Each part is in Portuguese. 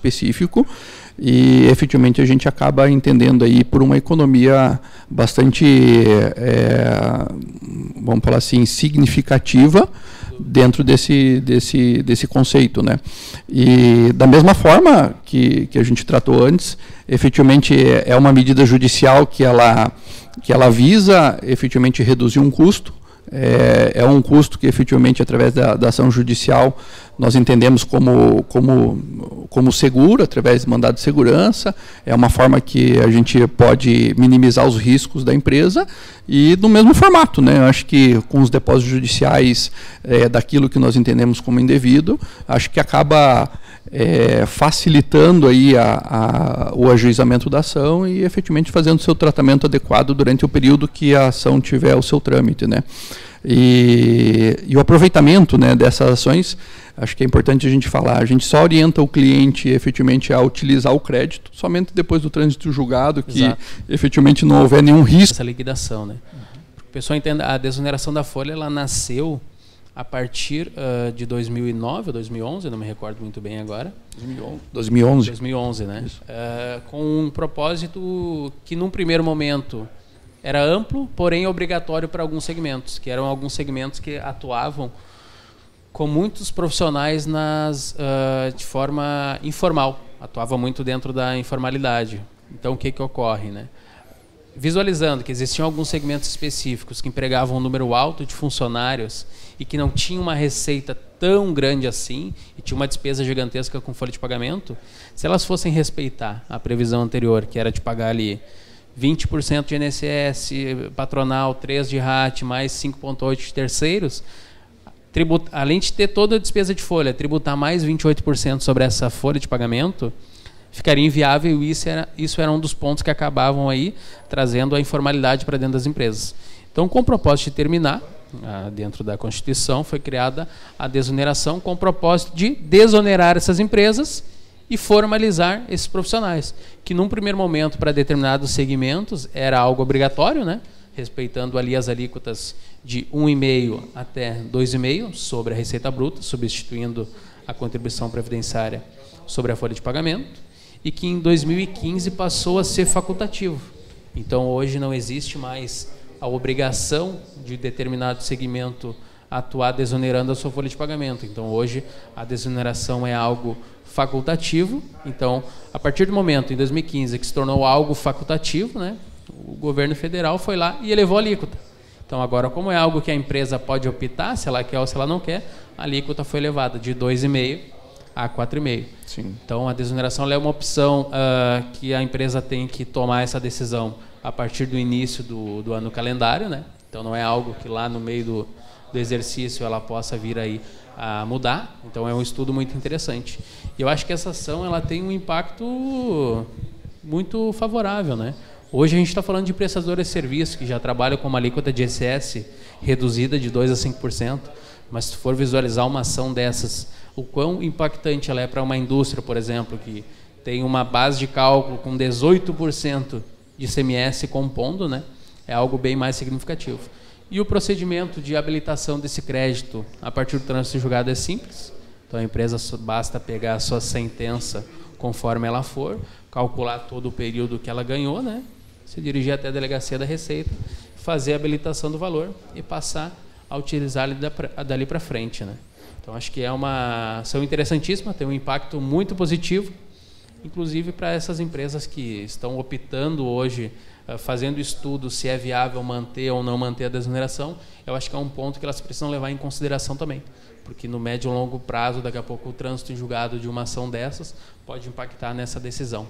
específico e efetivamente a gente acaba entendendo aí por uma economia bastante, é, vamos falar assim, significativa dentro desse, desse, desse conceito. Né? E da mesma forma que, que a gente tratou antes, efetivamente é uma medida judicial que ela, que ela visa efetivamente reduzir um custo, é, é, um custo que efetivamente através da, da, ação judicial nós entendemos como, como, como seguro, através de mandado de segurança, é uma forma que a gente pode minimizar os riscos da empresa e no mesmo formato, né? Eu acho que com os depósitos judiciais é, daquilo que nós entendemos como indevido, acho que acaba é, facilitando aí a, a, o ajuizamento da ação e efetivamente fazendo seu tratamento adequado durante o período que a ação tiver o seu trâmite, né? E, e, o aproveitamento né, dessas ações, acho que é importante a gente falar. A gente só orienta o cliente efetivamente a utilizar o crédito somente depois do trânsito julgado, que Exato. efetivamente não houver nenhum risco. Essa liquidação, né? O pessoal entenda, a desoneração da folha ela nasceu a partir uh, de 2009 ou 2011, não me recordo muito bem agora. 2011. 2011, né? Uh, com um propósito que, num primeiro momento, era amplo, porém obrigatório para alguns segmentos, que eram alguns segmentos que atuavam com muitos profissionais nas, uh, de forma informal, atuava muito dentro da informalidade. Então, o que, que ocorre? Né? Visualizando que existiam alguns segmentos específicos que empregavam um número alto de funcionários e que não tinham uma receita tão grande assim e tinha uma despesa gigantesca com folha de pagamento, se elas fossem respeitar a previsão anterior, que era de pagar ali 20% de INSS, patronal, 3 de RAT, mais 5,8 de terceiros, tribut, além de ter toda a despesa de folha, tributar mais 28% sobre essa folha de pagamento, ficaria inviável e isso era, isso era um dos pontos que acabavam aí trazendo a informalidade para dentro das empresas. Então, com o propósito de terminar, ah, dentro da Constituição, foi criada a desoneração com o propósito de desonerar essas empresas e formalizar esses profissionais, que num primeiro momento para determinados segmentos era algo obrigatório, né? Respeitando ali as alíquotas de 1,5 até 2,5 sobre a receita bruta, substituindo a contribuição previdenciária sobre a folha de pagamento, e que em 2015 passou a ser facultativo. Então hoje não existe mais a obrigação de determinado segmento atuar desonerando a sua folha de pagamento. Então hoje a desoneração é algo facultativo. Então, a partir do momento, em 2015, que se tornou algo facultativo, né, o governo federal foi lá e elevou a alíquota. Então, agora, como é algo que a empresa pode optar, se ela quer ou se ela não quer, a alíquota foi elevada de 2,5% a 4,5%. Sim. Então, a desoneração é uma opção uh, que a empresa tem que tomar essa decisão a partir do início do, do ano calendário. Né? Então, não é algo que lá no meio do, do exercício ela possa vir aí a mudar. Então é um estudo muito interessante. E eu acho que essa ação ela tem um impacto muito favorável, né? Hoje a gente está falando de prestadores de serviço que já trabalham com uma alíquota de ISS reduzida de 2 a 5%, mas se for visualizar uma ação dessas, o quão impactante ela é para uma indústria, por exemplo, que tem uma base de cálculo com 18% de CMS compondo, né? É algo bem mais significativo. E o procedimento de habilitação desse crédito a partir do trânsito julgado é simples. Então a empresa basta pegar a sua sentença conforme ela for, calcular todo o período que ela ganhou, né? Se dirigir até a delegacia da Receita, fazer a habilitação do valor e passar a utilizar dali para frente, né? Então acho que é uma ação interessantíssima, tem um impacto muito positivo, inclusive para essas empresas que estão optando hoje eh, fazendo estudo se é viável manter ou não manter a desoneração, eu acho que é um ponto que elas precisam levar em consideração também. Porque no médio e longo prazo, daqui a pouco, o trânsito em julgado de uma ação dessas pode impactar nessa decisão.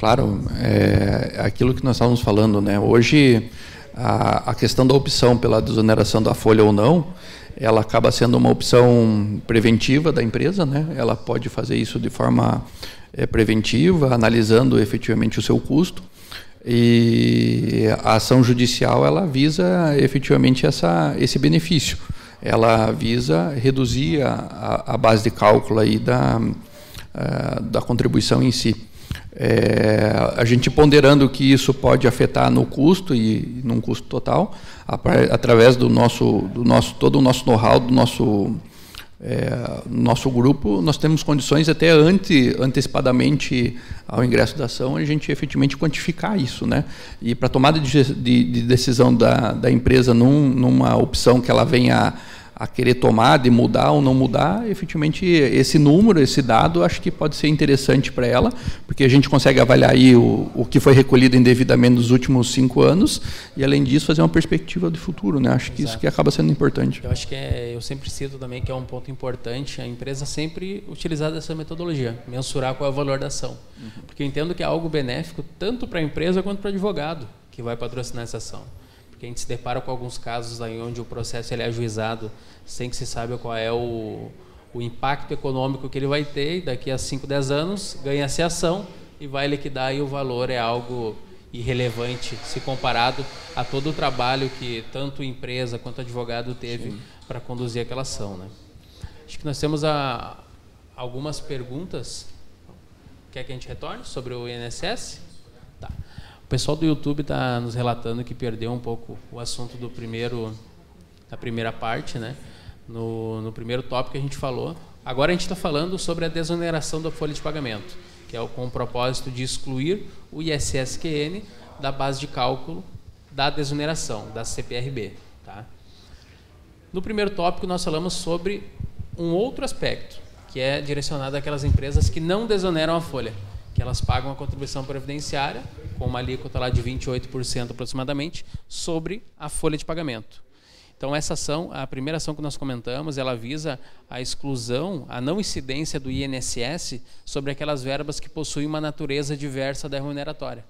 Claro, é aquilo que nós estávamos falando, né? Hoje, a, a questão da opção pela desoneração da folha ou não, ela acaba sendo uma opção preventiva da empresa, né? Ela pode fazer isso de forma é, preventiva, analisando efetivamente o seu custo. E a ação judicial ela visa efetivamente essa, esse benefício. Ela visa reduzir a, a base de cálculo aí da, a, da contribuição em si. É, a gente ponderando que isso pode afetar no custo e num custo total, a, através do nosso, do nosso todo o nosso know-how, do nosso é, nosso grupo, nós temos condições até ante, antecipadamente ao ingresso da ação, a gente efetivamente quantificar isso. Né? E para tomada de, de, de, decisão da, da empresa num, numa opção que ela venha a querer tomar, de mudar ou não mudar, efetivamente esse número, esse dado, acho que pode ser interessante para ela, porque a gente consegue avaliar aí o, o que foi recolhido indevidamente nos últimos cinco anos e, além disso, fazer uma perspectiva de futuro. Né? Acho que Exato. isso que acaba sendo importante. Eu acho que é, eu sempre cito também que é um ponto importante a empresa sempre utilizar essa metodologia, mensurar qual é o valor da ação. Uhum. Porque eu entendo que é algo benéfico tanto para a empresa quanto para o advogado que vai patrocinar essa ação porque a gente se depara com alguns casos aí onde o processo ele é ajuizado sem que se saiba qual é o, o impacto econômico que ele vai ter, e daqui a 5, 10 anos ganha-se ação e vai liquidar e o valor é algo irrelevante se comparado a todo o trabalho que tanto empresa quanto advogado teve para conduzir aquela ação. Né? Acho que nós temos a, algumas perguntas. Quer que a gente retorne sobre o INSS? Pessoal do YouTube está nos relatando que perdeu um pouco o assunto do primeiro, da primeira parte, né? No, no primeiro tópico que a gente falou. Agora a gente está falando sobre a desoneração da folha de pagamento, que é com o propósito de excluir o ISSQN da base de cálculo da desoneração, da CPRB. Tá? No primeiro tópico, nós falamos sobre um outro aspecto, que é direcionado àquelas empresas que não desoneram a folha que elas pagam a contribuição previdenciária, com uma alíquota lá de 28% aproximadamente, sobre a folha de pagamento. Então, essa ação, a primeira ação que nós comentamos, ela visa a exclusão, a não incidência do INSS sobre aquelas verbas que possuem uma natureza diversa da remuneratória.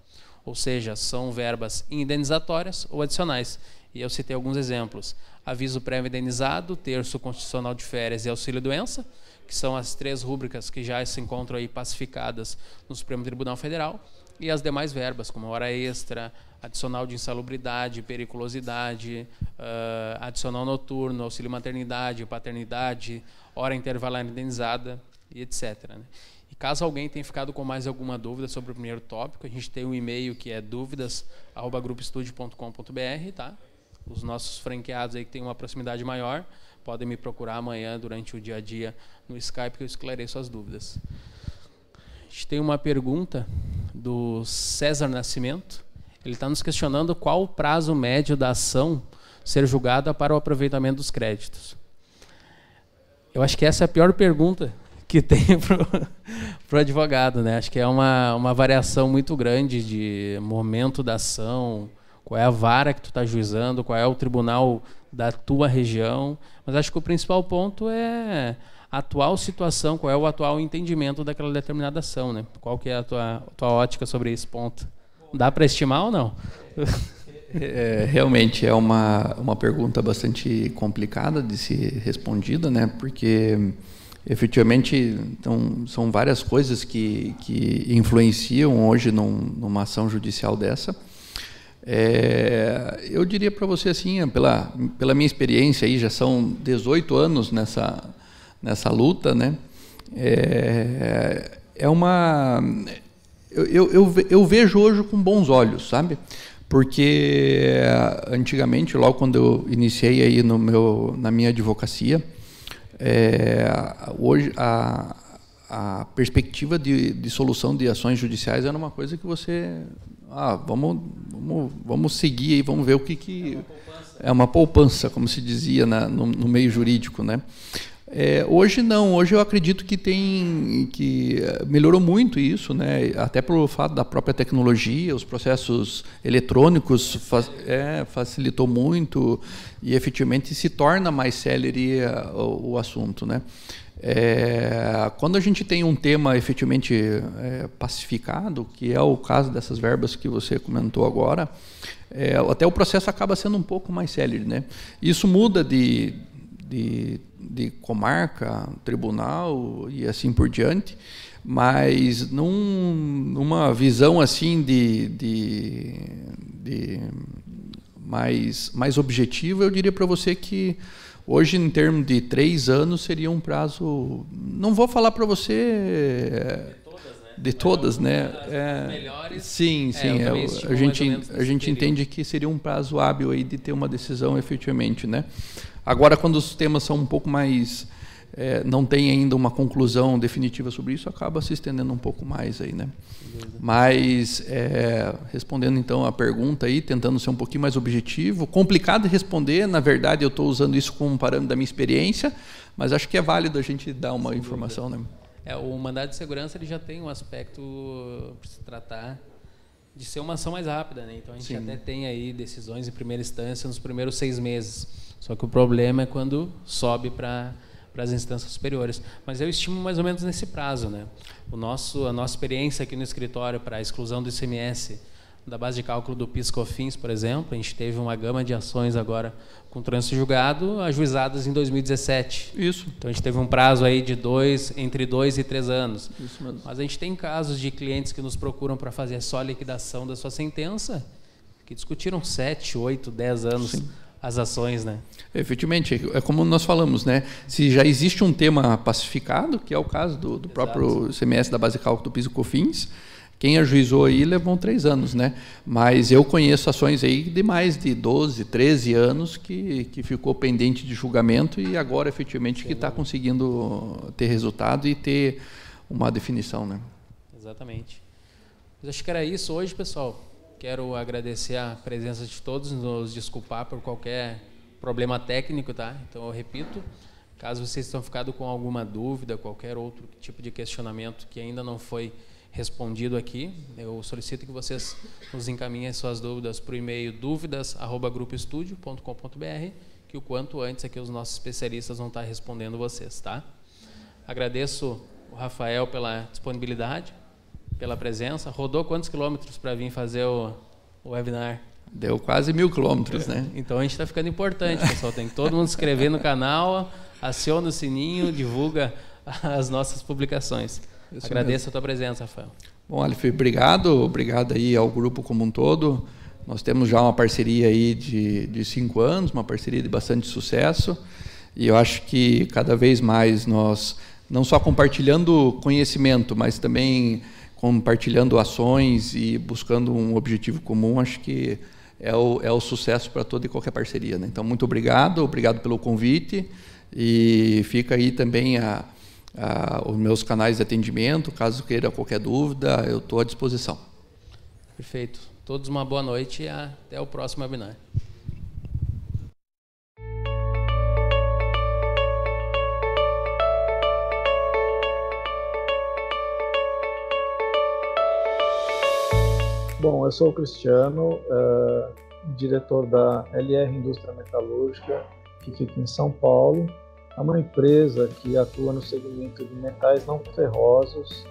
Ou seja, são verbas indenizatórias ou adicionais. E eu citei alguns exemplos. Aviso pré-indenizado, terço constitucional de férias e auxílio-doença, que são as três rúbricas que já se encontram aí pacificadas no Supremo Tribunal Federal, e as demais verbas, como hora extra, adicional de insalubridade, periculosidade, uh, adicional noturno, auxílio maternidade, paternidade, hora intervalar indenizada e etc. Né? E caso alguém tenha ficado com mais alguma dúvida sobre o primeiro tópico, a gente tem um e-mail que é dúvidas@grupoestudio.com.br, tá? Os nossos franqueados aí que têm uma proximidade maior podem me procurar amanhã durante o dia a dia no Skype que eu esclareço as dúvidas. A gente tem uma pergunta do César Nascimento. Ele está nos questionando qual o prazo médio da ação ser julgada para o aproveitamento dos créditos. Eu acho que essa é a pior pergunta que tem para o advogado. Né? Acho que é uma, uma variação muito grande de momento da ação, qual é a vara que tu está juizando, qual é o tribunal da tua região. Mas acho que o principal ponto é a atual situação, qual é o atual entendimento daquela determinada ação, né? Qual que é a tua, a tua ótica sobre esse ponto? Dá para estimar ou não? É, realmente é uma, uma pergunta bastante complicada de ser respondida, né? Porque efetivamente então, são várias coisas que, que influenciam hoje num, numa ação judicial dessa. É, eu diria para você assim, pela, pela minha experiência aí, já são 18 anos nessa, nessa luta, né? É, é uma. Eu, eu, eu vejo hoje com bons olhos, sabe? Porque antigamente, logo quando eu iniciei aí no meu, na minha advocacia, é, hoje a, a perspectiva de, de solução de ações judiciais era uma coisa que você ah, vamos, vamos, vamos seguir e vamos ver o que, que é uma poupança, como se dizia na, no, no, meio jurídico, né? É, hoje não, hoje eu acredito que tem que eh, melhorou muito isso, né? Até pelo fato da própria tecnologia, os processos eletrônicos fa é, facilitou muito e efetivamente se torna mais célere eh, o, o assunto, né? É, quando a gente tem um tema efetivamente é, pacificado, que é o caso dessas verbas que você comentou agora, é, até o processo acaba sendo um pouco mais célere. Né? Isso muda de, de, de comarca, tribunal e assim por diante, mas num, numa visão assim de, de, de mais, mais objetiva, eu diria para você que Hoje, em termos de três anos, seria um prazo. Não vou falar para você. De todas, né? De todas, né? É, melhores. Sim, é, sim. É, a gente, a gente entende que seria um prazo hábil aí de ter uma decisão efetivamente, né? Agora, quando os temas são um pouco mais é, não tem ainda uma conclusão definitiva sobre isso, acaba se estendendo um pouco mais aí, né? Mas é, respondendo então a pergunta aí, tentando ser um pouquinho mais objetivo, complicado de responder. Na verdade, eu estou usando isso como parâmetro da minha experiência, mas acho que é válido a gente dar uma Sem informação, dúvida. né? É, o mandado de segurança ele já tem um aspecto para se tratar de ser uma ação mais rápida, né? Então a gente Sim. até tem aí decisões em primeira instância nos primeiros seis meses. Só que o problema é quando sobe para para as instâncias superiores. Mas eu estimo mais ou menos nesse prazo, né? O nosso, a nossa experiência aqui no escritório para a exclusão do ICMS da base de cálculo do PIS/COFINS, por exemplo, a gente teve uma gama de ações agora com trânsito julgado, ajuizadas em 2017. Isso. Então a gente teve um prazo aí de dois, entre dois e três anos. Isso mesmo. Mas a gente tem casos de clientes que nos procuram para fazer só a liquidação da sua sentença, que discutiram sete, oito, dez anos. Sim as ações, né? Efetivamente, é como nós falamos, né? Se já existe um tema pacificado, que é o caso do, do próprio CMS da base de cálculo do piso cofins, quem ajuizou aí levou três anos, né? Mas eu conheço ações aí de mais de 12, 13 anos que, que ficou pendente de julgamento e agora efetivamente que está conseguindo ter resultado e ter uma definição, né? Exatamente. Mas acho que era isso hoje, pessoal. Quero agradecer a presença de todos, nos desculpar por qualquer problema técnico, tá? Então eu repito, caso vocês tenham ficado com alguma dúvida, qualquer outro tipo de questionamento que ainda não foi respondido aqui. Eu solicito que vocês nos encaminhem suas dúvidas para o e-mail dúvidas@grupoestudio.com.br, que o quanto antes aqui os nossos especialistas vão estar respondendo vocês, tá? Agradeço o Rafael pela disponibilidade, pela presença. Rodou quantos quilômetros para vir fazer o, o webinar? Deu quase mil quilômetros, né? Então a gente está ficando importante, pessoal. Tem que todo mundo se inscrever no canal, aciona o sininho, divulga as nossas publicações. Isso Agradeço mesmo. a tua presença, Rafael. Bom, Alif, obrigado. Obrigado aí ao grupo como um todo. Nós temos já uma parceria aí de, de cinco anos, uma parceria de bastante sucesso. E eu acho que cada vez mais nós, não só compartilhando conhecimento, mas também compartilhando ações e buscando um objetivo comum, acho que é o, é o sucesso para toda e qualquer parceria. Né? Então, muito obrigado, obrigado pelo convite. E fica aí também a ah, os meus canais de atendimento. Caso queira qualquer dúvida, eu estou à disposição. Perfeito. Todos uma boa noite e até o próximo webinar. Bom, eu sou o Cristiano, uh, diretor da LR Indústria Metalúrgica, que fica em São Paulo é uma empresa que atua no segmento de metais não ferrosos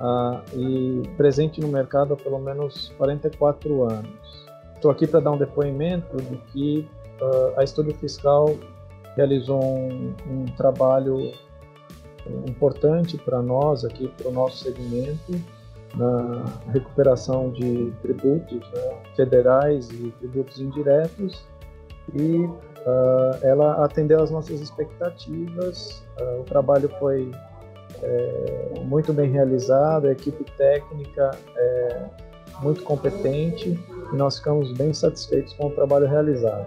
uh, e presente no mercado há pelo menos 44 anos. Estou aqui para dar um depoimento de que uh, a Estúdio Fiscal realizou um, um trabalho importante para nós aqui, para o nosso segmento, na recuperação de tributos né, federais e tributos indiretos e Uh, ela atendeu às nossas expectativas, uh, o trabalho foi é, muito bem realizado, a equipe técnica é muito competente e nós ficamos bem satisfeitos com o trabalho realizado.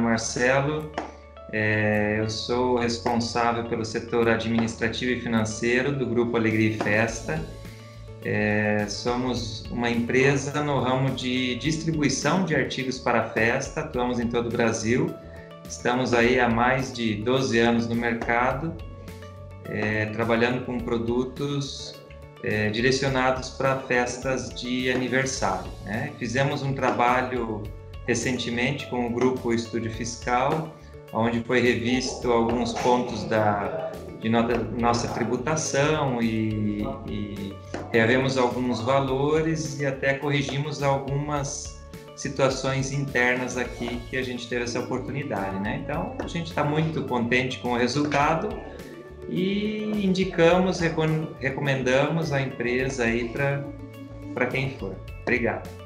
Marcelo, é, eu sou responsável pelo setor administrativo e financeiro do Grupo Alegria e Festa. É, somos uma empresa no ramo de distribuição de artigos para festa, atuamos em todo o Brasil. Estamos aí há mais de 12 anos no mercado, é, trabalhando com produtos é, direcionados para festas de aniversário. Né? Fizemos um trabalho recentemente com o grupo Estúdio Fiscal, onde foi revisto alguns pontos da, de nossa tributação e, e reavemos alguns valores e até corrigimos algumas situações internas aqui que a gente teve essa oportunidade, né? Então a gente está muito contente com o resultado e indicamos, recomendamos a empresa aí para quem for. Obrigado.